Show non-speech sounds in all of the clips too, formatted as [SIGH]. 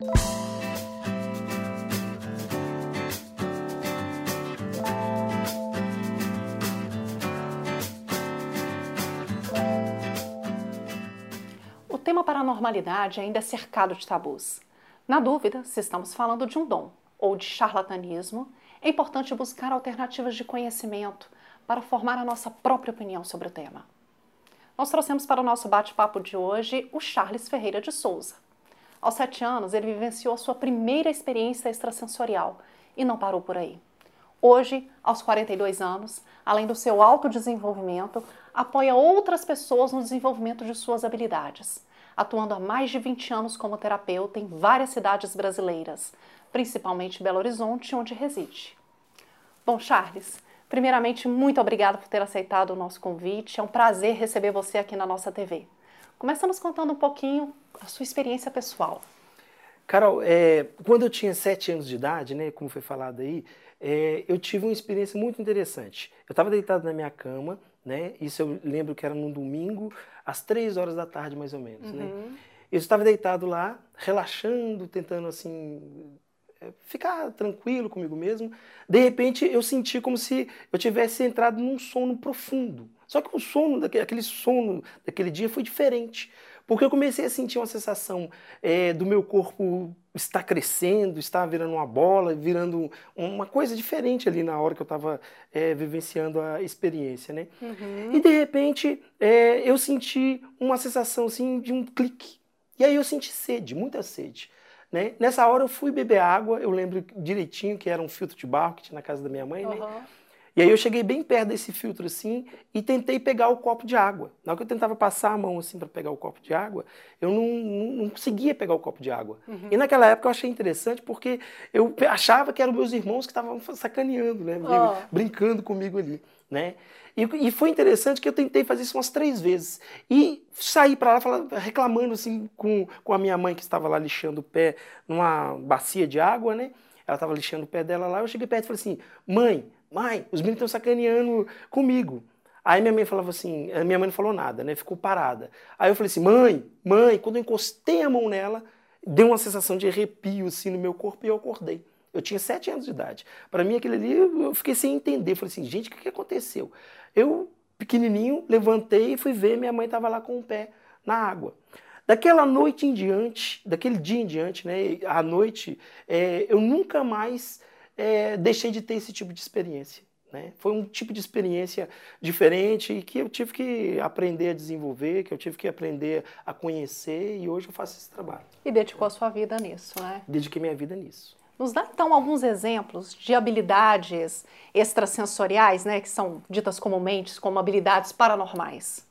O tema paranormalidade ainda é cercado de tabus. Na dúvida se estamos falando de um dom ou de charlatanismo, é importante buscar alternativas de conhecimento para formar a nossa própria opinião sobre o tema. Nós trouxemos para o nosso bate-papo de hoje o Charles Ferreira de Souza. Aos sete anos, ele vivenciou a sua primeira experiência extrasensorial e não parou por aí. Hoje, aos 42 anos, além do seu autodesenvolvimento, apoia outras pessoas no desenvolvimento de suas habilidades, atuando há mais de 20 anos como terapeuta em várias cidades brasileiras, principalmente Belo Horizonte, onde reside. Bom, Charles, primeiramente, muito obrigada por ter aceitado o nosso convite. É um prazer receber você aqui na nossa TV. Começa nos contando um pouquinho a sua experiência pessoal. Carol, é, quando eu tinha sete anos de idade, né, como foi falado aí, é, eu tive uma experiência muito interessante. Eu estava deitado na minha cama, né? Isso eu lembro que era num domingo, às três horas da tarde, mais ou menos, né. uhum. né? Eu estava deitado lá, relaxando, tentando assim ficar tranquilo comigo mesmo. De repente, eu senti como se eu tivesse entrado num sono profundo. Só que o sono, aquele sono daquele dia foi diferente. Porque eu comecei a sentir uma sensação é, do meu corpo estar crescendo, estar virando uma bola, virando uma coisa diferente ali na hora que eu estava é, vivenciando a experiência, né? Uhum. E de repente é, eu senti uma sensação assim de um clique. E aí eu senti sede, muita sede. Né? Nessa hora eu fui beber água, eu lembro direitinho que era um filtro de barro que tinha na casa da minha mãe, uhum. né? E aí eu cheguei bem perto desse filtro assim e tentei pegar o copo de água. Na hora que eu tentava passar a mão assim para pegar o copo de água, eu não, não, não, conseguia pegar o copo de água. Uhum. E naquela época eu achei interessante porque eu achava que eram meus irmãos que estavam sacaneando, né? Oh. Brincando comigo ali, né? E, e, foi interessante que eu tentei fazer isso umas três vezes. E saí para lá falando, reclamando assim com, com a minha mãe que estava lá lixando o pé numa bacia de água, né? Ela estava lixando o pé dela lá. Eu cheguei perto e falei assim: mãe, mãe, os meninos estão sacaneando comigo. Aí minha mãe falava assim, minha mãe não falou nada, né? Ficou parada. Aí eu falei assim, mãe, mãe, quando eu encostei a mão nela, deu uma sensação de arrepio assim no meu corpo e eu acordei. Eu tinha sete anos de idade. Para mim, aquele ali, eu fiquei sem entender. Falei assim, gente, o que aconteceu? Eu, pequenininho, levantei e fui ver, minha mãe estava lá com o pé na água. Daquela noite em diante, daquele dia em diante, né, à noite, é, eu nunca mais é, deixei de ter esse tipo de experiência. Né? Foi um tipo de experiência diferente e que eu tive que aprender a desenvolver, que eu tive que aprender a conhecer e hoje eu faço esse trabalho. E dedicou a sua vida nisso, né? Dediquei minha vida nisso. Nos dá então alguns exemplos de habilidades extrasensoriais, né, que são ditas comumente como habilidades paranormais.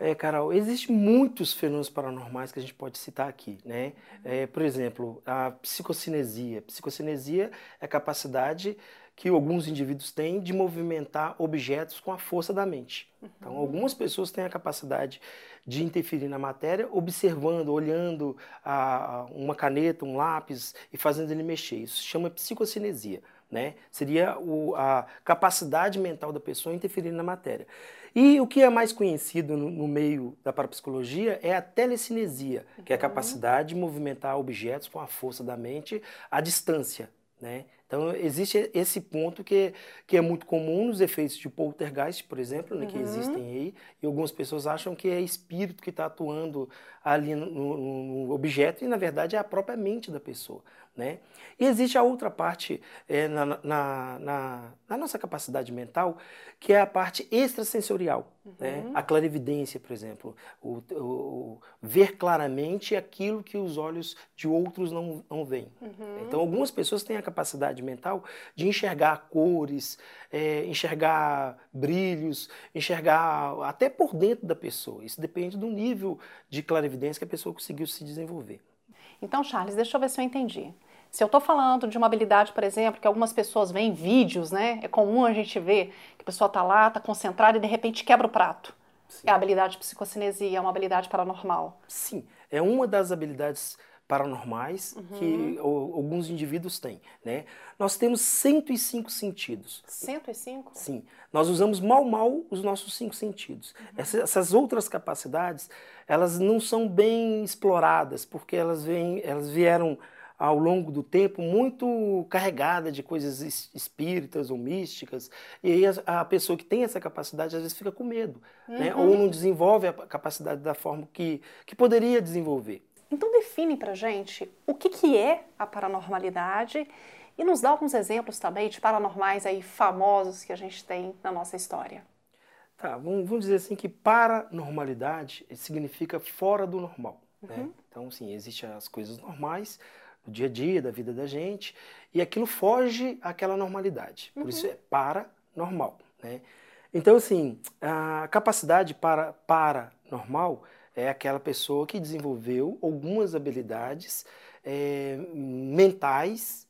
É, Carol, existem muitos fenômenos paranormais que a gente pode citar aqui, né? É, por exemplo, a psicocinesia. Psicocinesia é a capacidade que alguns indivíduos têm de movimentar objetos com a força da mente. Então, uhum. algumas pessoas têm a capacidade de interferir na matéria, observando, olhando a, uma caneta, um lápis e fazendo ele mexer. Isso se chama psicocinesia. Né? Seria o, a capacidade mental da pessoa interferir na matéria. E o que é mais conhecido no, no meio da parapsicologia é a telecinesia, que é a uhum. capacidade de movimentar objetos com a força da mente à distância. Né? Então, existe esse ponto que, que é muito comum nos efeitos de poltergeist, por exemplo, né, que uhum. existem aí, e algumas pessoas acham que é espírito que está atuando ali no, no, objeto, e na verdade é a própria mente da pessoa. Né? E existe a outra parte é, na, na, na, na, nossa capacidade mental, que é a parte extrasensorial. Né? Uhum. Né? A clarividência, por exemplo. O, o, o, ver claramente aquilo que os olhos de outros não, não veem. Uhum. Então, algumas pessoas têm a capacidade mental de enxergar cores, é, enxergar brilhos, enxergar até por dentro da pessoa. Isso depende do nível de clarividência que a pessoa conseguiu se desenvolver. Então, Charles, deixa eu ver se eu entendi. Se eu estou falando de uma habilidade, por exemplo, que algumas pessoas veem vídeos, né? É comum a gente ver que a pessoa está lá, está concentrada e de repente quebra o prato. Sim. É a habilidade de psicocinesia, é uma habilidade paranormal. Sim, é uma das habilidades paranormais uhum. que alguns indivíduos têm, né? Nós temos 105 sentidos. 105? Sim. Nós usamos mal mal os nossos cinco sentidos. Uhum. Essas, essas, outras capacidades, elas não são bem exploradas, porque elas, vêm, elas vieram ao longo do tempo muito carregada de coisas espíritas ou místicas, e aí a, a pessoa que tem essa capacidade às vezes fica com medo, uhum. né? ou não desenvolve a capacidade da forma que, que poderia desenvolver. Então define para gente o que, que é a paranormalidade e nos dá alguns exemplos também de paranormais aí famosos que a gente tem na nossa história. Tá, vamos, vamos dizer assim que paranormalidade significa fora do normal. Né? Uhum. Né? Então, sim, existem as coisas normais, do dia a dia, da vida da gente, e aquilo foge àquela normalidade. Por uhum. isso é paranormal. Né? Então, assim, a capacidade para paranormal é aquela pessoa que desenvolveu algumas habilidades é, mentais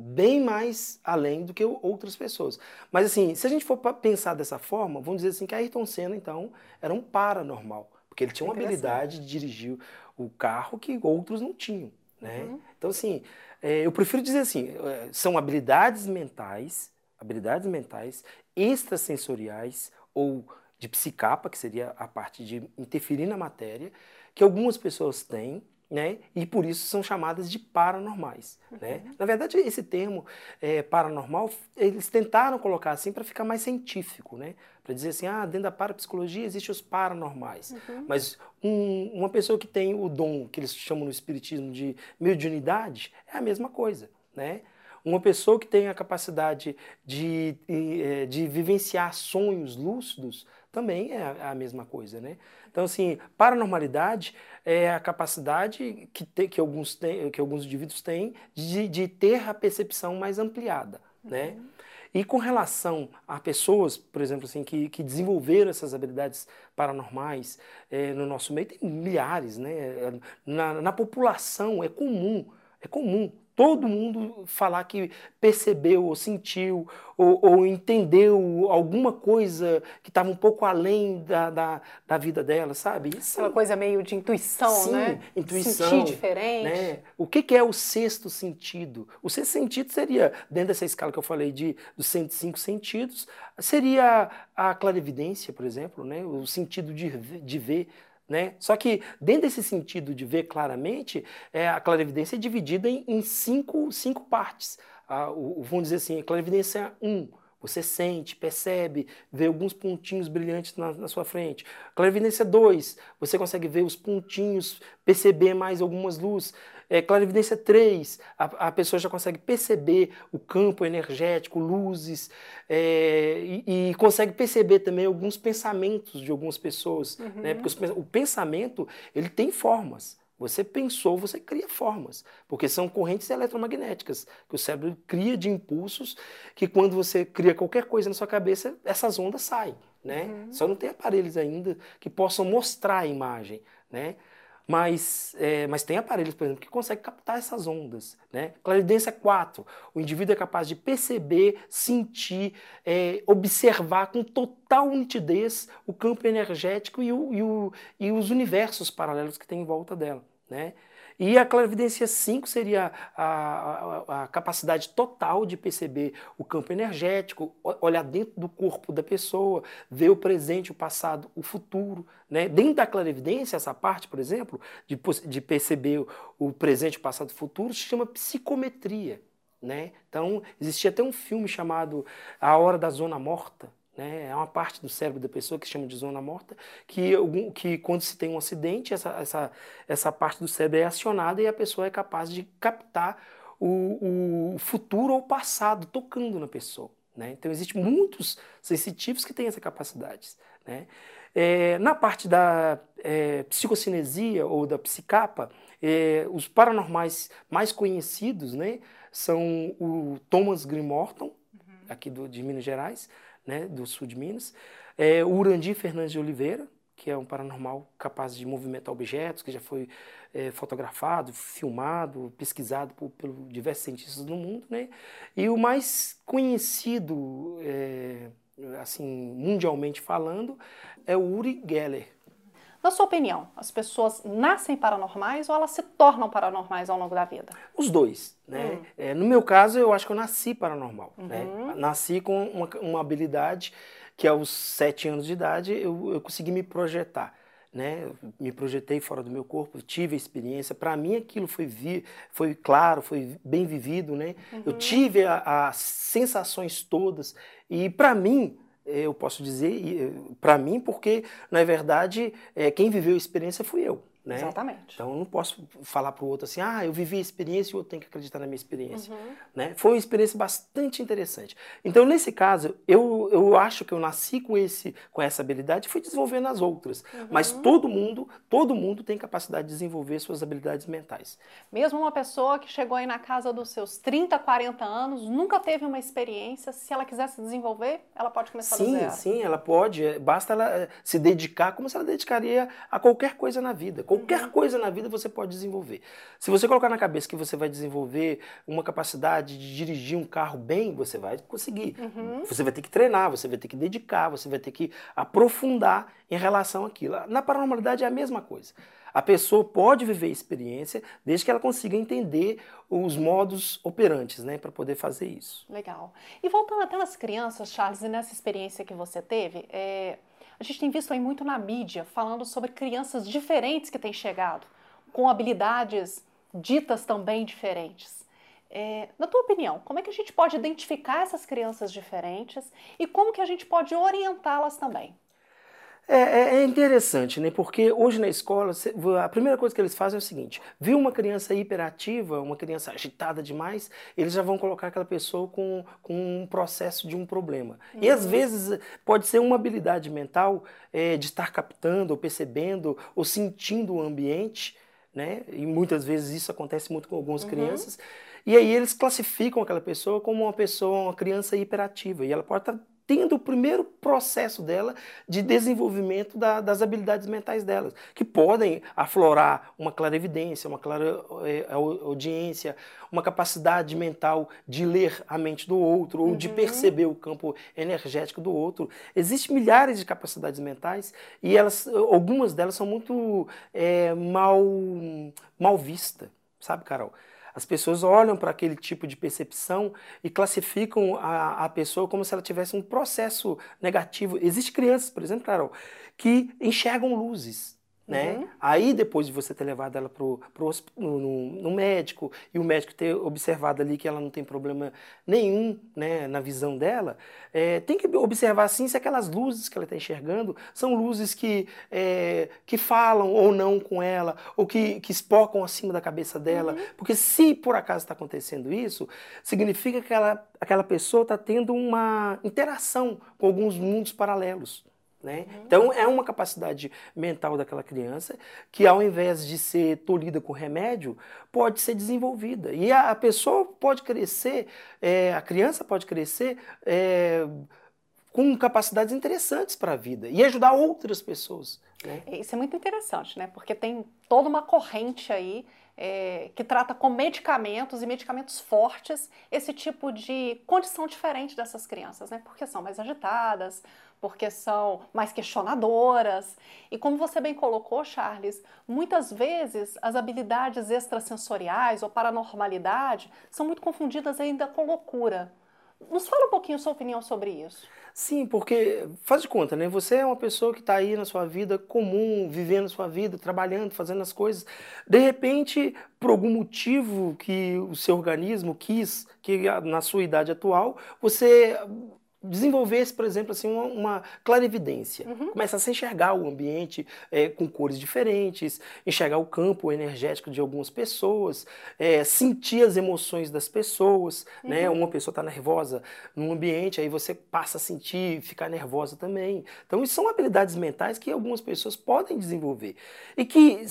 bem mais além do que outras pessoas. Mas assim, se a gente for pensar dessa forma, vamos dizer assim que Ayrton Senna, então, era um paranormal, porque ele tinha uma habilidade de dirigir o carro que outros não tinham. Né? Uhum. Então, assim, é, eu prefiro dizer assim, é, são habilidades mentais, habilidades mentais extrasensoriais ou de psicapa, que seria a parte de interferir na matéria, que algumas pessoas têm, né? E por isso são chamadas de paranormais, né? uhum. né? Na verdade, esse termo é, paranormal, eles tentaram colocar assim para ficar mais científico, né? Para dizer assim, ah, dentro da parapsicologia existem os paranormais. Uhum. Mas um, uma pessoa que tem o dom, que eles chamam no espiritismo de mediunidade, é a mesma coisa, né? Uma pessoa que tem a capacidade de, é, de vivenciar sonhos lúcidos também é a mesma coisa, né? Então, assim, paranormalidade é a capacidade que, te, que, alguns, tem, que alguns indivíduos têm de, de ter a percepção mais ampliada, né? Uhum. E com relação a pessoas, por exemplo, assim, que, que desenvolveram essas habilidades paranormais é, no nosso meio, tem milhares, né? Na, na população é comum, é comum todo mundo falar que percebeu ou sentiu ou, ou entendeu alguma coisa que estava um pouco além da, da, da, vida dela, sabe? Isso, Aquela coisa meio de intuição, sim, né? intuição. Sentir diferente. Né? O que, que, é o sexto sentido? O sexto sentido seria, dentro dessa escala que eu falei de, dos 105 sentidos, seria a clarividência, por exemplo, né? o sentido de, de ver, né? Só que, dentro desse sentido de ver claramente, é, a clarividência é dividida em, em cinco, cinco partes. Ah, o, vamos dizer assim, a clarividência 1, um, você sente, percebe, vê alguns pontinhos brilhantes na, na sua frente. Clarividência 2, você consegue ver os pontinhos, perceber mais algumas luzes. É, clarividência 3, a, a, pessoa já consegue perceber o campo energético, luzes, é, e, e, consegue perceber também alguns pensamentos de algumas pessoas. Né? Uhum. Né? Porque os, o pensamento ele tem formas. Você pensou, você cria formas, porque são correntes eletromagnéticas que o cérebro cria de impulsos que quando você cria qualquer coisa na sua cabeça, essas ondas saem, né? Uhum. Só não tem aparelhos ainda que possam mostrar a imagem, né? Mas, é, mas tem aparelhos, por exemplo, que conseguem captar essas ondas. Né? Clarividência 4. O indivíduo é capaz de perceber, sentir, é, observar com total nitidez o campo energético e, o, e, o, e os universos paralelos que tem em volta dela. Né? E a clarividência 5 seria a, a, a, capacidade total de perceber o campo energético, olhar dentro do corpo da pessoa, ver o presente, o passado, o futuro. Né? Dentro da clarividência, essa parte, por exemplo, de, de perceber o presente, o passado o futuro, se chama psicometria. Né? Então, existia até um filme chamado A Hora da Zona Morta, né? É uma parte do cérebro da pessoa que se chama de zona morta, que, que quando se tem um acidente, essa, essa, essa parte do cérebro é acionada e a pessoa é capaz de captar o, o futuro ou o passado tocando na pessoa. Né? Então, existem muitos sensitivos que têm essa capacidade. Né? É, na parte da é, psicocinesia ou da psicapa, é, os paranormais mais conhecidos né, são o Thomas Green Morton, uhum. aqui do, de Minas Gerais, né, do sul de Minas. É, o Urandir Fernandes de Oliveira, que é um paranormal capaz de movimentar objetos, que já foi é, fotografado, filmado, pesquisado por, por, diversos cientistas do mundo, né? E o mais conhecido, é, assim, mundialmente falando, é o Uri Geller. Na sua opinião, as pessoas nascem paranormais ou elas se tornam paranormais ao longo da vida? Os dois. Né? Hum. É, no meu caso, eu acho que eu nasci paranormal. Né? Uhum. Né? Nasci com uma, uma, habilidade que aos sete anos de idade eu, eu consegui me projetar. Né? Me projetei fora do meu corpo, tive a experiência. Para mim, aquilo foi, vi, foi claro, foi bem vivido. Né? Uhum. Eu tive as sensações todas. E para mim, eu posso dizer, para mim, porque, na verdade, é, quem viveu a experiência fui eu. Né? Exatamente. Então eu não posso falar para o outro assim, ah, eu vivi a experiência e o outro tem que acreditar na minha experiência. Uhum. Né? Foi uma experiência bastante interessante. Então, nesse caso, eu, eu acho que eu nasci com, esse, com essa habilidade e fui desenvolvendo as outras. Uhum. Mas todo mundo, todo mundo tem capacidade de desenvolver suas habilidades mentais. Mesmo uma pessoa que chegou aí na casa dos seus 30, 40 anos, nunca teve uma experiência, se ela quiser se desenvolver, ela pode começar sim, do zero. Sim, ela pode. Basta ela eh, se dedicar como se ela dedicaria a qualquer coisa na vida. Qualquer uhum. coisa na vida você pode desenvolver. Se você colocar na cabeça que você vai desenvolver uma capacidade de dirigir um carro bem, você vai conseguir. Uhum. Você vai ter que treinar, você vai ter que dedicar, você vai ter que aprofundar em relação àquilo. Na paranormalidade é a mesma coisa. A pessoa pode viver a experiência desde que ela consiga entender os modos operantes, né, para poder fazer isso. Legal. E voltando até nas crianças, Charles, e nessa experiência que você teve, é, a gente tem visto aí muito na mídia falando sobre crianças diferentes que têm chegado, com habilidades ditas também diferentes. É, na tua opinião, como é que a gente pode identificar essas crianças diferentes e como que a gente pode orientá-las também? É, é, é, interessante, né? Porque hoje na escola, a primeira coisa que eles fazem é o seguinte: viu uma criança hiperativa, uma criança agitada demais, eles já vão colocar aquela pessoa com, com um processo de um problema. Uhum. E às uhum. vezes pode ser uma habilidade mental é, de estar captando, ou percebendo, ou sentindo o ambiente, né? E muitas vezes isso acontece muito com algumas uhum. crianças. E aí eles classificam aquela pessoa como uma pessoa, uma criança hiperativa. E ela pode estar tendo o primeiro processo dela de desenvolvimento da, das habilidades mentais delas, que podem aflorar uma clarividência, uma clara é, audiência, uma capacidade mental de ler a mente do outro ou uhum. de perceber o campo energético do outro. Existem milhares de capacidades mentais e elas, algumas delas são muito é, mal, mal vistas, sabe, Carol? As pessoas olham para aquele tipo de percepção e classificam a, a pessoa como se ela tivesse um processo negativo. Existem crianças, por exemplo, Carol, que enxergam luzes. Né? Uhum. Aí, depois de você ter levado ela pro, pro, no, no, médico e o médico ter observado ali que ela não tem problema nenhum né, na visão dela, é, tem que observar sim se aquelas luzes que ela está enxergando são luzes que, é, que falam ou não com ela, ou que, que espocam acima da cabeça dela. Uhum. Porque se por acaso está acontecendo isso, significa que ela, aquela pessoa está tendo uma interação com alguns mundos paralelos. Né? Uhum. Então, é uma capacidade mental daquela criança que, ao invés de ser tolhida com remédio, pode ser desenvolvida. E a, a pessoa pode crescer, é, a criança pode crescer é, com capacidades interessantes para a vida e ajudar outras pessoas. Né? Isso é muito interessante, né? porque tem toda uma corrente aí é, que trata com medicamentos e medicamentos fortes esse tipo de condição diferente dessas crianças, né? porque são mais agitadas porque são mais questionadoras. E como você bem colocou, Charles, muitas vezes as habilidades extrasensoriais ou paranormalidade são muito confundidas ainda com loucura. Nos fala um pouquinho sua opinião sobre isso. Sim, porque faz de conta, né? Você é uma pessoa que está aí na sua vida comum, vivendo a sua vida, trabalhando, fazendo as coisas. De repente, por algum motivo que o seu organismo quis, que na sua idade atual, você desenvolvesse, por exemplo, assim, uma, uma clarividência. Uhum. Começa a se enxergar o ambiente é, com cores diferentes, enxergar o campo energético de algumas pessoas, é, sentir as emoções das pessoas. Né? Uhum. Né? Uma pessoa está nervosa num ambiente, aí você passa a sentir, ficar nervosa também. Então, isso são habilidades mentais que algumas pessoas podem desenvolver. E que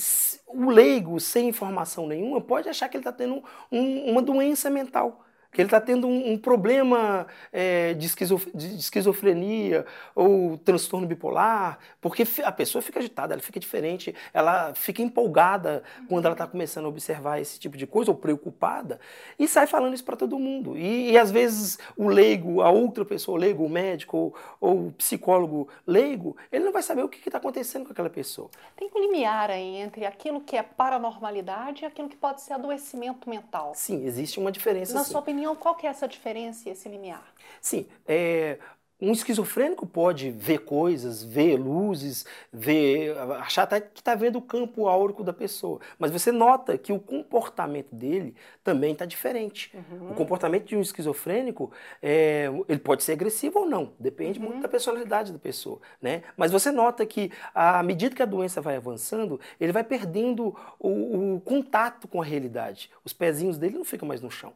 o leigo, sem informação nenhuma, pode achar que ele está tendo um, uma doença mental que ele está tendo um, um problema é, de, esquizof de, esquizofrenia ou transtorno bipolar, porque a pessoa fica agitada, ela fica diferente, ela fica empolgada quando ela está começando a observar esse tipo de coisa, ou preocupada, e sai falando isso para todo mundo. E, e, às vezes o leigo, a outra pessoa, o leigo, o médico ou, ou o psicólogo leigo, ele não vai saber o que está acontecendo com aquela pessoa. Tem um limiar aí entre aquilo que é paranormalidade e aquilo que pode ser adoecimento mental. Sim, existe uma diferença. Na sim. sua opinião, opinião, qual que é essa diferença e esse limiar? Sim, é, um esquizofrênico pode ver coisas, ver luzes, ver, achar até que está vendo o campo áurico da pessoa. Mas você nota que o comportamento dele também está diferente. Uhum. O comportamento de um esquizofrênico, é, ele pode ser agressivo ou não, depende uhum. muito da personalidade da pessoa. Né? Mas você nota que, à medida que a doença vai avançando, ele vai perdendo o, o contato com a realidade. Os pezinhos dele não ficam mais no chão.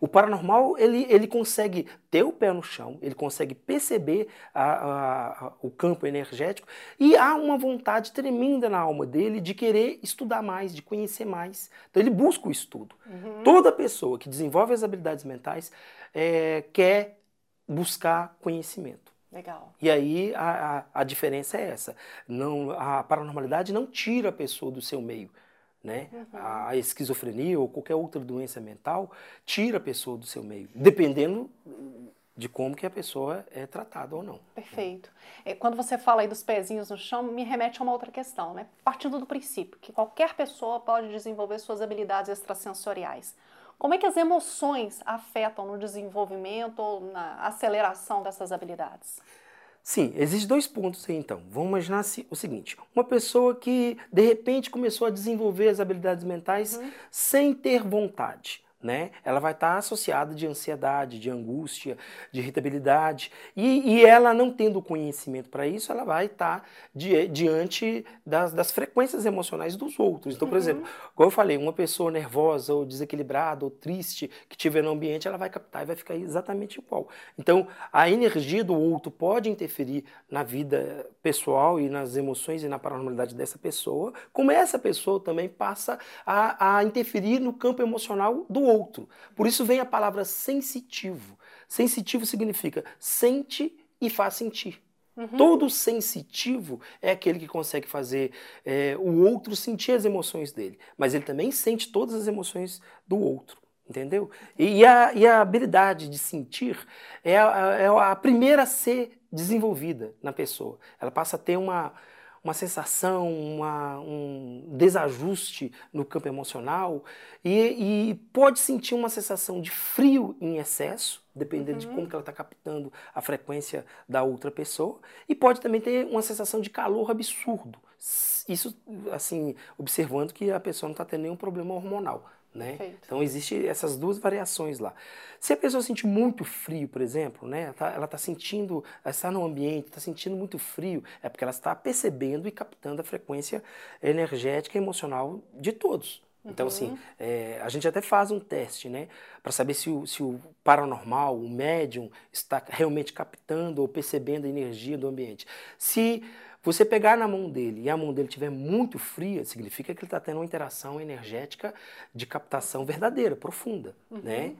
O paranormal, ele, ele consegue ter o pé no chão, ele consegue perceber a, a, a, o campo energético e há uma vontade tremenda na alma dele de querer estudar mais, de conhecer mais. Então ele busca o estudo. Uhum. Toda pessoa que desenvolve as habilidades mentais é, quer buscar conhecimento. Legal. E aí a, a, a diferença é essa. Não, a paranormalidade não tira a pessoa do seu meio né? Uhum. A esquizofrenia ou qualquer outra doença mental tira a pessoa do seu meio, dependendo de como que a pessoa é tratada ou não. Perfeito. É, quando você fala aí dos pezinhos no chão, me remete a uma outra questão, né? Partindo do princípio que qualquer pessoa pode desenvolver suas habilidades extrasensoriais. Como é que as emoções afetam no desenvolvimento ou na aceleração dessas habilidades? Sim, existem dois pontos aí então. Vamos imaginar o seguinte: uma pessoa que de repente começou a desenvolver as habilidades mentais uhum. sem ter vontade né? Ela vai estar associada de ansiedade, de angústia, de irritabilidade. E, e ela, não tendo conhecimento para isso, ela vai estar di diante das, das, frequências emocionais dos outros. Então, por uhum. exemplo, como eu falei, uma pessoa nervosa ou desequilibrada ou triste que tiver no ambiente, ela vai captar e vai ficar exatamente igual. Então, a energia do outro pode interferir na vida pessoal e nas emoções e na paranormalidade dessa pessoa, como essa pessoa também passa a, a interferir no campo emocional do outro. Por isso vem a palavra sensitivo. Sensitivo significa sente e faz sentir. Uhum. Todo sensitivo é aquele que consegue fazer é, o outro sentir as emoções dele, mas ele também sente todas as emoções do outro, entendeu? E, a, e a habilidade de sentir é a, é a primeira a ser desenvolvida na pessoa. Ela passa a ter uma, uma sensação, uma, um desajuste no campo emocional e, e, pode sentir uma sensação de frio em excesso, dependendo uhum. de como ela está captando a frequência da outra pessoa, e pode também ter uma sensação de calor absurdo. Isso, assim, observando que a pessoa não está tendo nenhum problema hormonal. Né? Então existem essas duas variações lá. Se a pessoa sentir muito frio, por exemplo, né? ela está sentindo, ela está no ambiente, está sentindo muito frio, é porque ela está percebendo e captando a frequência energética e emocional de todos. Então, assim, uhum. é, a gente até faz um teste, né? Para saber se o, se o paranormal, o médium, está realmente captando ou percebendo a energia do ambiente. Se você pegar na mão dele e a mão dele estiver muito fria, significa que ele está tendo uma interação energética de captação verdadeira, profunda, uhum. né?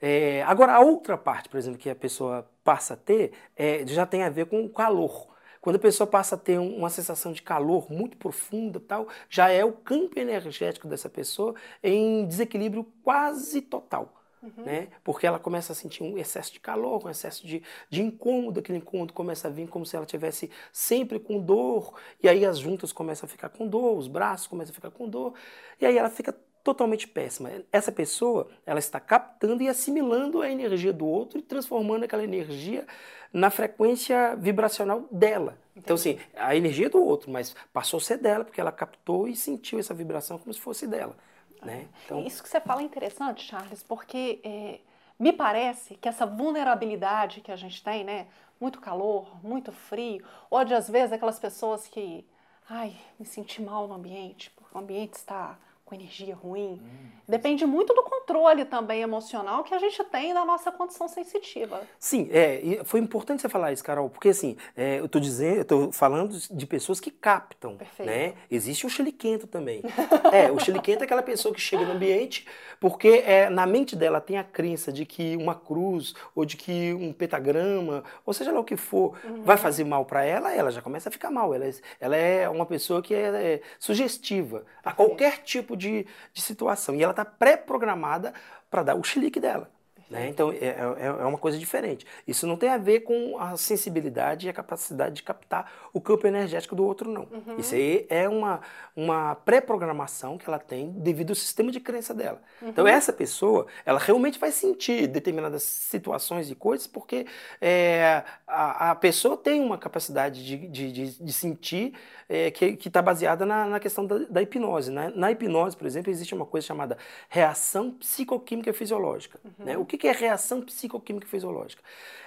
É, agora, a outra parte, por exemplo, que a pessoa passa a ter, é, já tem a ver com o calor. Quando a pessoa passa a ter uma sensação de calor muito profunda, tal, já é o campo energético dessa pessoa em desequilíbrio quase total. Uhum. Né? Porque ela começa a sentir um excesso de calor, um excesso de, de incômodo, aquele incômodo começa a vir como se ela tivesse sempre com dor, e aí as juntas começam a ficar com dor, os braços começam a ficar com dor, e aí ela fica totalmente péssima. Essa pessoa, ela está captando e assimilando a energia do outro e transformando aquela energia na frequência vibracional dela. Entendi. Então, assim, a energia do outro, mas passou a ser dela, porque ela captou e sentiu essa vibração como se fosse dela. Né? Então... Isso que você fala é interessante, Charles, porque é, me parece que essa vulnerabilidade que a gente tem, né? Muito calor, muito frio, ou de às vezes aquelas pessoas que, ai, me senti mal no ambiente, porque o ambiente está com energia ruim. Hum. Depende muito do controle também emocional que a gente tem da nossa condição sensitiva. Sim, é, foi importante você falar isso, Carol, porque assim, é, eu estou dizendo, eu tô falando de pessoas que captam, Perfeito. né? Existe o chiliquento também. [LAUGHS] é, o chiliquento é aquela pessoa que chega no ambiente porque é, na mente dela tem a crença de que uma cruz ou de que um pentagrama, ou seja lá o que for, uhum. vai fazer mal para ela, ela já começa a ficar mal. Ela, é, ela é uma pessoa que é, é sugestiva a qualquer tipo de, de situação. E ela está pré-programada para dar o chilique dela. Né? Então é, é, é, uma coisa diferente. Isso não tem a ver com a sensibilidade e a capacidade de captar o campo energético do outro, não. Uhum. Isso aí é uma, uma pré-programação que ela tem devido ao sistema de crença dela. Uhum. Então essa pessoa, ela realmente vai sentir determinadas situações e coisas porque é, a, a pessoa tem uma capacidade de, de, de, de sentir é, que está baseada na, na questão da, da hipnose. Né? Na hipnose, por exemplo, existe uma coisa chamada reação psicoquímica fisiológica. Uhum. Né? O que que é reação psicoquímica fisiológica?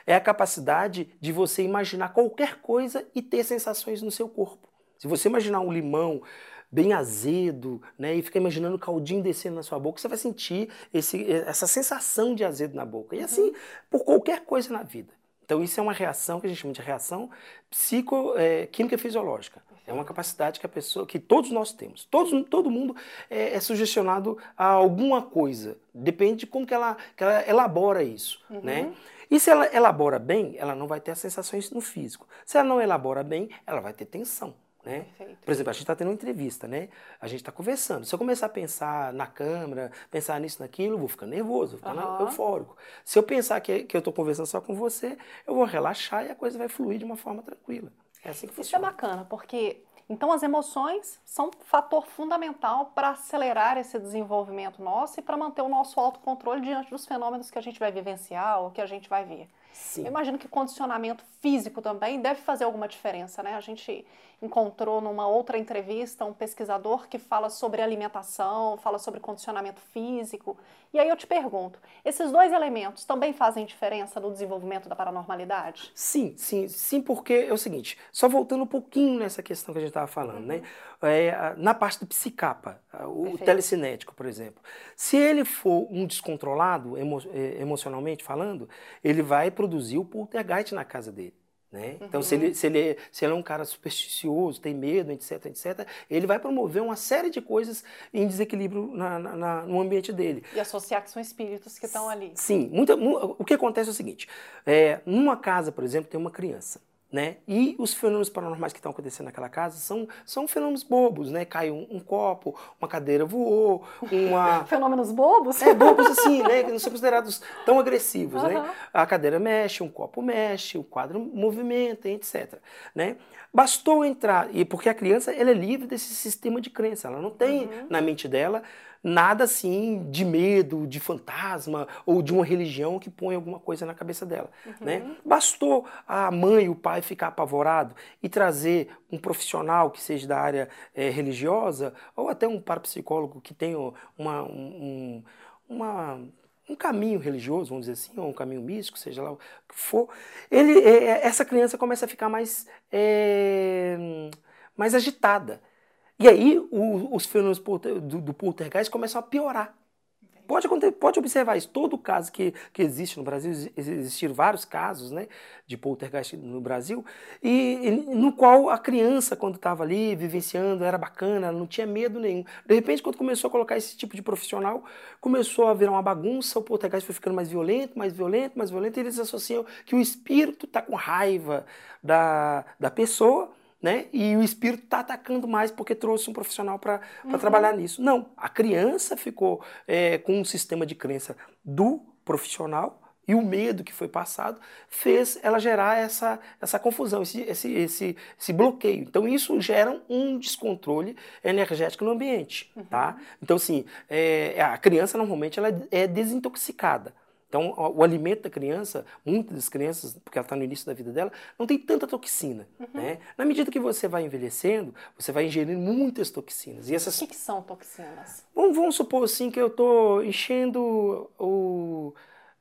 É a capacidade de você imaginar qualquer coisa e ter sensações no seu corpo. Se você imaginar um limão bem azedo, né, e ficar imaginando o caldinho descendo na sua boca, você vai sentir esse, essa sensação de azedo na boca. E uhum. assim, por qualquer coisa na vida. Então, isso é uma reação que a gente chama de reação psicoquímica é, fisiológica. É uma capacidade que a pessoa, que todos nós temos. Todos, todo mundo é, é sugestionado a alguma coisa. Depende de como que ela, que ela elabora isso, uhum. né? E se ela elabora bem, ela não vai ter as sensações no físico. Se ela não elabora bem, ela vai ter tensão. Né? Por exemplo, a gente está tendo uma entrevista, né? A gente está conversando. Se eu começar a pensar na câmera, pensar nisso, naquilo, eu vou ficando nervoso, vou ficando uhum. eufórico. Se eu pensar que, que eu estou conversando só com você, eu vou relaxar e a coisa vai fluir de uma forma tranquila. É assim que funciona. Isso é bacana, porque então as emoções são um fator fundamental para acelerar esse desenvolvimento nosso e para manter o nosso autocontrole diante dos fenômenos que a gente vai vivenciar ou que a gente vai ver. Sim. Eu imagino que condicionamento físico também deve fazer alguma diferença, né? A gente encontrou numa outra entrevista um pesquisador que fala sobre alimentação, fala sobre condicionamento físico. E aí eu te pergunto, esses dois elementos também fazem diferença no desenvolvimento da paranormalidade? Sim, sim, sim, porque é o seguinte, só voltando um pouquinho nessa questão que a gente estava falando, né? uhum. né? É, na parte do psicapa, o Perfeito. telecinético, por exemplo. Se ele for um descontrolado, emo, é, emocionalmente falando, ele vai produzir o poltergeist na casa dele. Né? Uhum. Então, se ele, se, ele, se ele é um cara supersticioso, tem medo, etc, etc, ele vai promover uma série de coisas em desequilíbrio na, na, na, no ambiente dele. E associar que são espíritos que estão ali. Sim. Muita, o que acontece é o seguinte: é, numa casa, por exemplo, tem uma criança. Né? E os fenômenos paranormais que estão acontecendo naquela casa são, são fenômenos bobos, né? Caiu um, um copo, uma cadeira voou, uma... [LAUGHS] fenômenos bobos? É, bobos assim, né? Que não são considerados tão agressivos, uhum. né? A cadeira mexe, um copo mexe, o quadro movimenta, etc. Né? Bastou entrar, e porque a criança ela é livre desse sistema de crença, ela não tem uhum. na mente dela nada assim de medo, de fantasma ou de uma religião que põe alguma coisa na cabeça dela. Uhum. Né? Bastou a mãe e o pai ficar apavorado e trazer um profissional que seja da área é, religiosa ou até um parapsicólogo que tenha uma, um, uma um caminho religioso, vamos dizer assim, ou um caminho místico, seja lá o que for, ele, é, essa criança começa a ficar mais, é, mais agitada. E aí o, os fenômenos do, do poltergeist começam a piorar. Pode, pode observar isso. Todo caso que, que existe no Brasil, existiram vários casos né, de poltergeist no Brasil, e, e no qual a criança, quando estava ali vivenciando, era bacana, não tinha medo nenhum. De repente, quando começou a colocar esse tipo de profissional, começou a virar uma bagunça, o poltergeist foi ficando mais violento, mais violento, mais violento, e eles associam que o espírito está com raiva da, da pessoa né? E o espírito está atacando mais porque trouxe um profissional para uhum. trabalhar nisso. Não, a criança ficou é, com um sistema de crença do profissional e o medo que foi passado fez ela gerar essa, essa confusão, esse, esse, esse, esse bloqueio. Então isso gera um descontrole energético no ambiente, uhum. tá? Então assim, é, a criança normalmente ela é desintoxicada. Então, o, o, alimento da criança, muitas das crianças, porque ela está no início da vida dela, não tem tanta toxina. Uhum. Né? Na medida que você vai envelhecendo, você vai ingerindo muitas toxinas. E essas... O que, que são toxinas? Vamos, vamos supor assim que eu estou enchendo o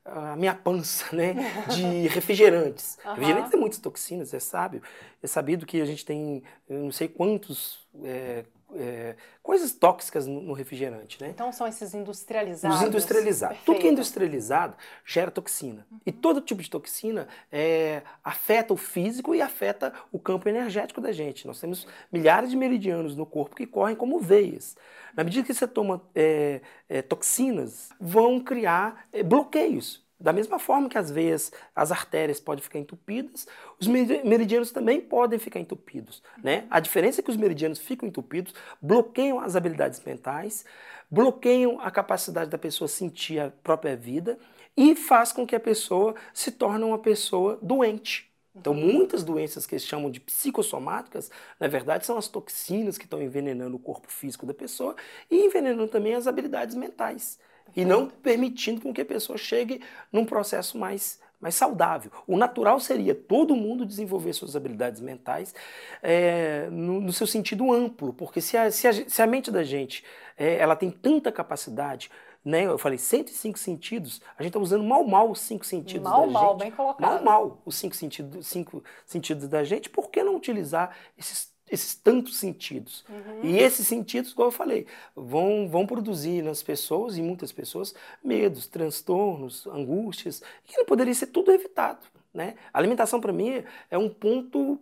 a minha pança, né, de [LAUGHS] refrigerantes. Uhum. Refrigerantes tem muitas toxinas, é sábio. É sabido que a gente tem, não sei quantos é, é, coisas tóxicas no, refrigerante, né? Então são esses industrializados. Os industrializados. Perfeito. Tudo que é industrializado gera toxina. Uhum. E todo tipo de toxina é, afeta o físico e afeta o campo energético da gente. Nós temos milhares de meridianos no corpo que correm como veias. Na medida que você toma é, é, toxinas, vão criar é, bloqueios. Da mesma forma que as veias, as artérias podem ficar entupidas, os meridianos também podem ficar entupidos. Né? A diferença é que os meridianos ficam entupidos, bloqueiam as habilidades mentais, bloqueiam a capacidade da pessoa sentir a própria vida e faz com que a pessoa se torne uma pessoa doente. Então, muitas doenças que eles chamam de psicossomáticas, na verdade, são as toxinas que estão envenenando o corpo físico da pessoa e envenenando também as habilidades mentais e não permitindo com que a pessoa chegue num processo mais, mais saudável. O natural seria todo mundo desenvolver suas habilidades mentais é, no, no, seu sentido amplo, porque se a, se a, se a mente da gente é, ela tem tanta capacidade, né? Eu falei 105 sentidos, a gente está usando mal mal os cinco sentidos mal, da mal, gente. bem colocado. Mal mal os cinco sentidos, cinco sentidos da gente, por que não utilizar esses esses tantos sentidos. Uhum. E esses sentidos, como eu falei, vão, vão produzir nas pessoas, e muitas pessoas, medos, transtornos, angústias, que não poderia ser tudo evitado. Né? A alimentação, para mim, é um ponto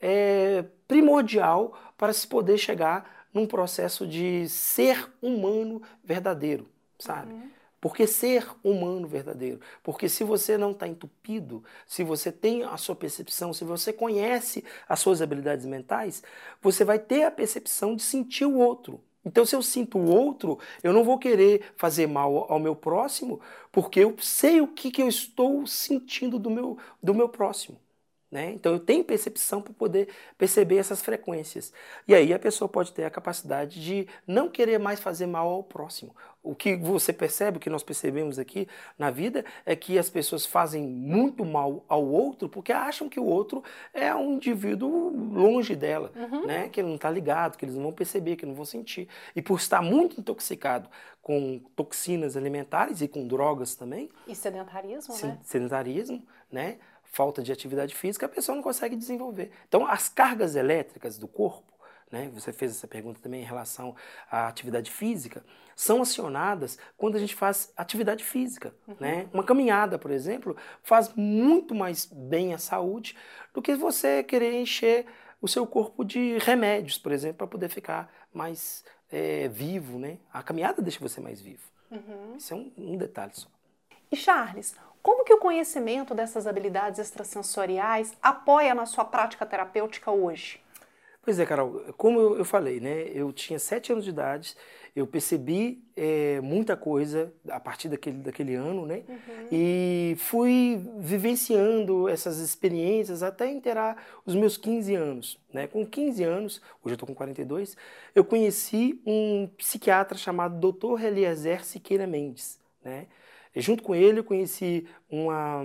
é, primordial para se poder chegar num processo de ser humano verdadeiro, sabe? Uhum. Porque ser humano verdadeiro. Porque se você não está entupido, se você tem a sua percepção, se você conhece as suas habilidades mentais, você vai ter a percepção de sentir o outro. Então, se eu sinto o outro, eu não vou querer fazer mal ao meu próximo, porque eu sei o que, que eu estou sentindo do meu, do meu próximo. Né? Então eu tenho percepção para poder perceber essas frequências. E aí a pessoa pode ter a capacidade de não querer mais fazer mal ao próximo. O que você percebe, o que nós percebemos aqui na vida, é que as pessoas fazem muito mal ao outro porque acham que o outro é um indivíduo longe dela, uhum. né? que ele não está ligado, que eles não vão perceber, que não vão sentir. E por estar muito intoxicado com toxinas alimentares e com drogas também. E sedentarismo, sim, né? Sedentarismo, né? Falta de atividade física, a pessoa não consegue desenvolver. Então, as cargas elétricas do corpo, né, você fez essa pergunta também em relação à atividade física, são acionadas quando a gente faz atividade física. Uhum. Né? Uma caminhada, por exemplo, faz muito mais bem à saúde do que você querer encher o seu corpo de remédios, por exemplo, para poder ficar mais é, vivo. Né? A caminhada deixa você mais vivo. Uhum. Isso é um, um detalhe só. E Charles, como que o conhecimento dessas habilidades extrasensoriais apoia na sua prática terapêutica hoje? Pois é, Carol, como eu, falei, né? Eu tinha sete anos de idade, eu percebi é, muita coisa a partir daquele, daquele ano, né? Uhum. E fui vivenciando essas experiências até inteirar os meus 15 anos. Né? Com 15 anos, hoje eu estou com 42, eu conheci um psiquiatra chamado Dr. Eliezer Siqueira Mendes, né? E junto com ele eu conheci uma,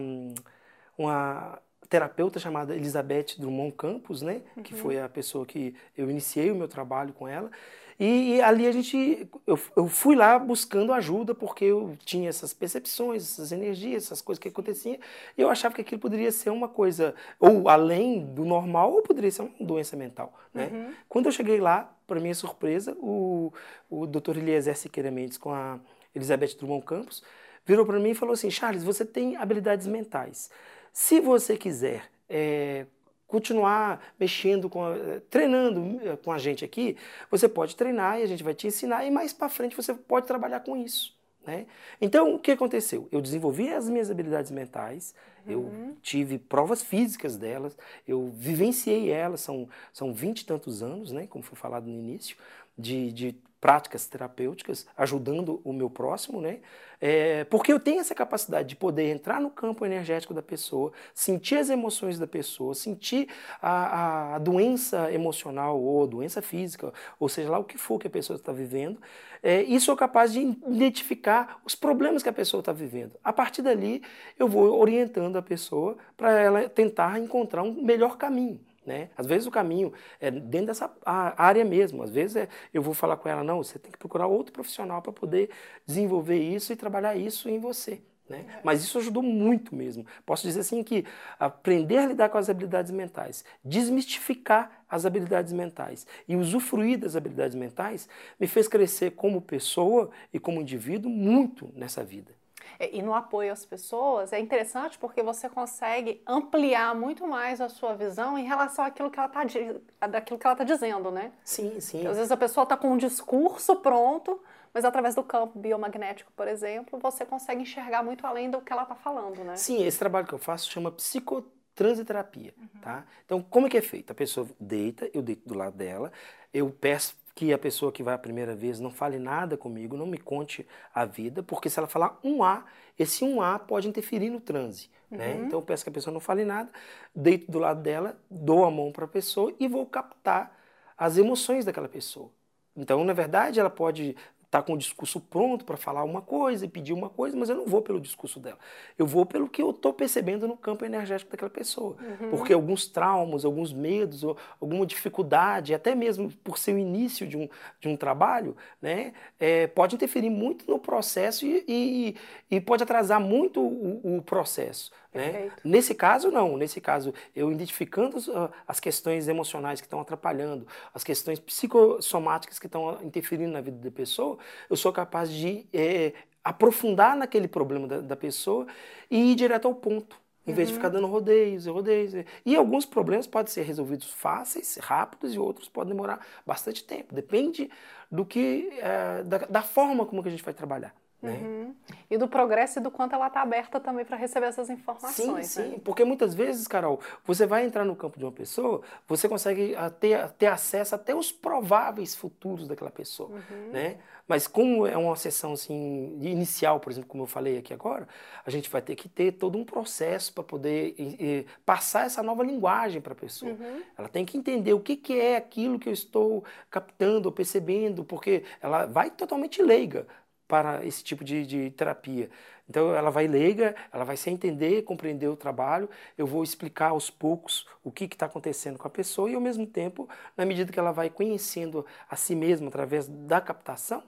uma terapeuta chamada Elizabeth Drummond Campos, né? Uhum. Que foi a pessoa que eu iniciei o meu trabalho com ela. E, e ali a gente, eu, eu, fui lá buscando ajuda porque eu tinha essas percepções, essas energias, essas coisas que aconteciam. E eu achava que aquilo poderia ser uma coisa, ou além do normal, ou poderia ser uma doença mental, né? Uhum. Quando eu cheguei lá, para minha surpresa, o, o Dr. Eliezer Siqueira Mendes com a Elizabeth Drummond Campos virou para mim e falou assim: Charles, você tem habilidades mentais. Se você quiser é, continuar mexendo, com treinando é, com a gente aqui, você pode treinar e a gente vai te ensinar, e mais para frente você pode trabalhar com isso. Né? Então, o que aconteceu? Eu desenvolvi as minhas habilidades mentais, uhum. eu tive provas físicas delas, eu vivenciei elas, são, são 20 e tantos anos, né, como foi falado no início, de, de práticas terapêuticas, ajudando o meu próximo, né? É, porque eu tenho essa capacidade de poder entrar no campo energético da pessoa, sentir as emoções da pessoa, sentir a, a doença emocional ou doença física, ou seja lá o que for que a pessoa está vivendo, é, e sou capaz de identificar os problemas que a pessoa está vivendo. A partir dali, eu vou orientando a pessoa para ela tentar encontrar um melhor caminho. Né? Às vezes o caminho é dentro dessa área mesmo. Às vezes é, eu vou falar com ela, não, você tem que procurar outro profissional para poder desenvolver isso e trabalhar isso em você. Né? Mas isso ajudou muito mesmo. Posso dizer assim que aprender a lidar com as habilidades mentais, desmistificar as habilidades mentais. E usufruir das habilidades mentais me fez crescer como pessoa e como indivíduo muito nessa vida. É, e no apoio às pessoas é interessante porque você consegue ampliar muito mais a sua visão em relação àquilo que ela está daquilo que ela tá dizendo, né? Sim, sim. Porque às vezes a pessoa está com um discurso pronto, mas através do campo biomagnético, por exemplo, você consegue enxergar muito além do que ela está falando, né? Sim, esse trabalho que eu faço chama psicotransiterapia, uhum. tá? Então, como é que é feito? A pessoa deita, eu deito do lado dela, eu peço que a pessoa que vai a primeira vez não fale nada comigo, não me conte a vida, porque se ela falar um A, esse um A pode interferir no transe. Né? Uhum. Né? Então eu peço que a pessoa não fale nada, deito do lado dela, dou a mão para a pessoa e vou captar as emoções daquela pessoa. Então, na verdade, ela pode está com o discurso pronto para falar uma coisa e pedir uma coisa, mas eu não vou pelo discurso dela. Eu vou pelo que eu estou percebendo no campo energético daquela pessoa. Uhum. Porque alguns traumas, alguns medos, alguma dificuldade, até mesmo por ser o início de um, de um trabalho, né, é, pode interferir muito no processo e, e, e pode atrasar muito o, o processo. Né? Nesse caso, não. Nesse caso, eu identificando uh, as questões emocionais que estão atrapalhando, as questões psicossomáticas que estão interferindo na vida da pessoa, eu sou capaz de é, aprofundar naquele problema da, da, pessoa e ir direto ao ponto. Em vez uhum. de ficar dando rodeios, rodeios. E alguns problemas podem ser resolvidos fáceis, rápidos, e outros podem demorar bastante tempo. Depende do que, é, da, da forma como que a gente vai trabalhar. Né? Uhum. E do progresso e do quanto ela está aberta também para receber essas informações. Sim, né? sim, porque muitas vezes, Carol, você vai entrar no campo de uma pessoa, você consegue ter, ter acesso até os prováveis futuros daquela pessoa, uhum. né? Mas como é uma sessão assim, inicial, por exemplo, como eu falei aqui agora, a gente vai ter que ter todo um processo para poder e, e, passar essa nova linguagem para a pessoa. Uhum. Ela tem que entender o que, que é aquilo que eu estou captando, percebendo, porque ela vai totalmente leiga para esse tipo de, de terapia. Então ela vai leiga, ela vai se entender, compreender o trabalho, eu vou explicar aos poucos o que está acontecendo com a pessoa e ao mesmo tempo, na medida que ela vai conhecendo a si mesma através da captação,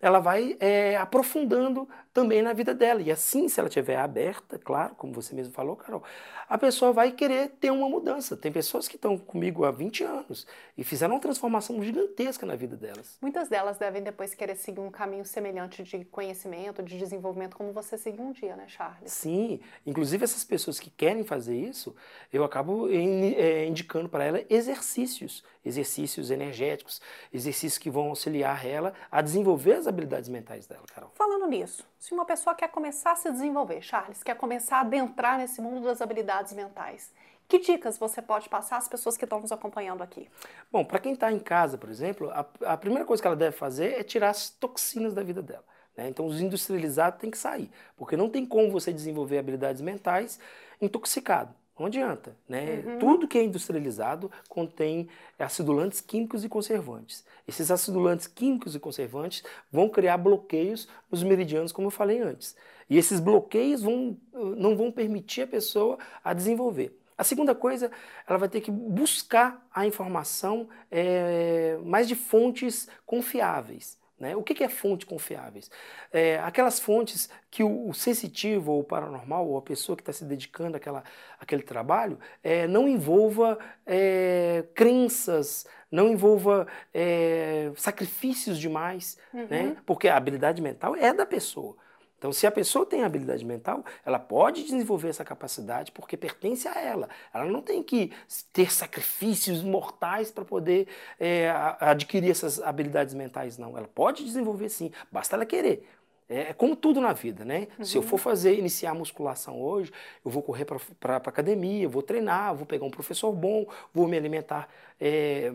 ela vai é, aprofundando também na vida dela. E assim, se ela estiver aberta, claro, como você mesmo falou, Carol, a pessoa vai querer ter uma mudança. Tem pessoas que estão comigo há 20 anos e fizeram uma transformação gigantesca na vida delas. Muitas delas devem depois querer seguir um caminho semelhante de conhecimento, de desenvolvimento, como você seguiu um dia, né, Charles? Sim. Inclusive, essas pessoas que querem fazer isso, eu acabo é, indicando para ela exercícios, exercícios energéticos, exercícios que vão auxiliar ela a desenvolver as habilidades mentais dela, Carol. Falando nisso, se uma pessoa quer começar a se desenvolver, Charles, quer começar a adentrar nesse mundo das habilidades mentais, que dicas você pode passar às pessoas que estão nos acompanhando aqui? Bom, para quem está em casa, por exemplo, a, a, primeira coisa que ela deve fazer é tirar as toxinas da vida dela. Né? Então, os industrializados têm que sair, porque não tem como você desenvolver habilidades mentais intoxicado. Não adianta, né? Uhum. Tudo que é industrializado contém acidulantes químicos e conservantes. Esses acidulantes químicos e conservantes vão criar bloqueios nos meridianos, como eu falei antes. E esses bloqueios vão, não vão permitir a pessoa a desenvolver. A segunda coisa, ela vai ter que buscar a informação é, mais de fontes confiáveis. Né? O que é fonte confiáveis? É, aquelas fontes que o, sensitivo ou o paranormal ou a pessoa que está se dedicando àquela, àquele trabalho é, não envolva é, crenças, não envolva é, sacrifícios demais, né? uhum. né? porque a habilidade mental é da pessoa. Então, se a pessoa tem habilidade mental, ela pode desenvolver essa capacidade porque pertence a ela. Ela não tem que ter sacrifícios mortais para poder é, adquirir essas habilidades mentais, não. Ela pode desenvolver sim, basta ela querer. É, é como tudo na vida, né? Uhum. Se eu for fazer, iniciar musculação hoje, eu vou correr para a academia, vou treinar, vou pegar um professor bom, vou me alimentar é,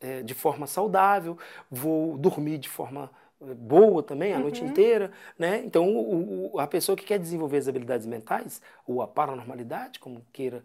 é, de forma saudável, vou dormir de forma boa também a uhum. noite inteira, né? Então o, o, a pessoa que quer desenvolver as habilidades mentais ou a paranormalidade, como queira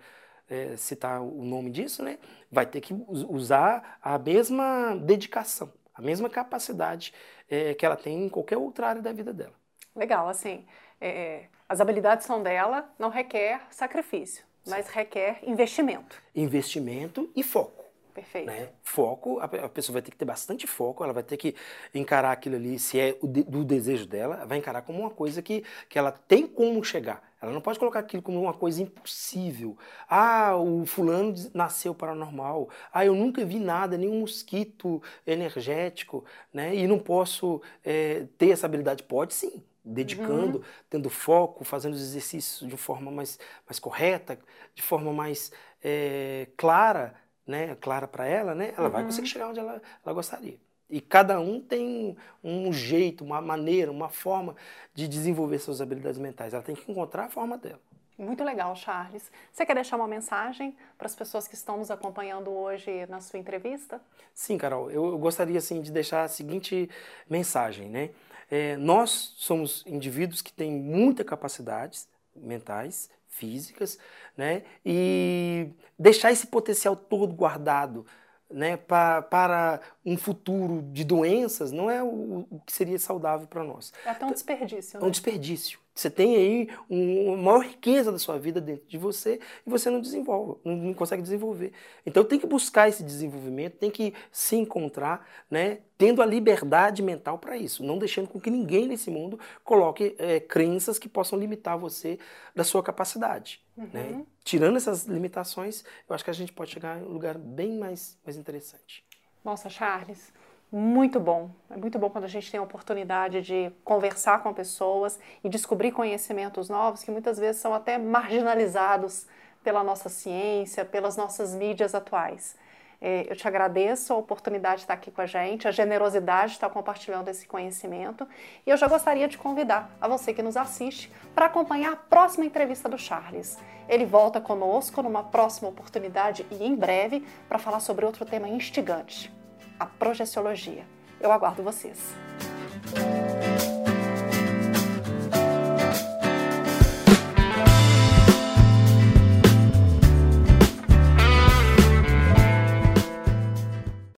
é, citar o nome disso, né? Vai ter que usar a mesma dedicação, a mesma capacidade é, que ela tem em qualquer outra área da vida dela. Legal, assim, é, as habilidades são dela, não requer sacrifício, mas requer investimento. Investimento e foco. Perfeito. Né? Foco, a, pessoa vai ter que ter bastante foco, ela vai ter que encarar aquilo ali, se é do desejo dela, vai encarar como uma coisa que, que ela tem como chegar. Ela não pode colocar aquilo como uma coisa impossível. Ah, o fulano nasceu paranormal. Ah, eu nunca vi nada, nenhum mosquito energético, né? E não posso é, ter essa habilidade. Pode sim, dedicando, uhum. tendo foco, fazendo os exercícios de forma mais, mais correta, de forma mais é, clara, né? Clara para ela, né? Ela uhum. vai conseguir chegar onde ela, ela gostaria. E cada um tem um jeito, uma maneira, uma forma de desenvolver suas habilidades mentais. Ela tem que encontrar a forma dela. Muito legal, Charles. Você quer deixar uma mensagem para as pessoas que estão nos acompanhando hoje na sua entrevista? Sim, Carol. Eu gostaria assim, de deixar a seguinte mensagem. Né? É, nós somos indivíduos que têm muitas capacidades mentais, físicas, né? e deixar esse potencial todo guardado né, para, para um futuro de doenças não é o, o que seria saudável para nós. É até um desperdício. Né? É um desperdício. Você tem aí um, uma maior riqueza da sua vida dentro de você e você não desenvolve, não, não consegue desenvolver. Então tem que buscar esse desenvolvimento, tem que se encontrar, né, tendo a liberdade mental para isso, não deixando com que ninguém nesse mundo coloque é, crenças que possam limitar você da sua capacidade. Né? Uhum. Né? Tirando essas limitações, eu acho que a gente pode chegar em um lugar bem mais, mais interessante. Nossa, Charles, muito bom. É muito bom quando a gente tem a oportunidade de conversar com pessoas e descobrir conhecimentos novos que muitas vezes são até marginalizados pela nossa ciência, pelas nossas mídias atuais. É, eu te agradeço a oportunidade de estar aqui com a gente, a generosidade de estar compartilhando esse conhecimento. E eu já gostaria de convidar a você que nos assiste para acompanhar a próxima entrevista do Charles. Ele volta conosco numa próxima oportunidade e em breve para falar sobre outro tema instigante a projeciologia. Eu aguardo vocês.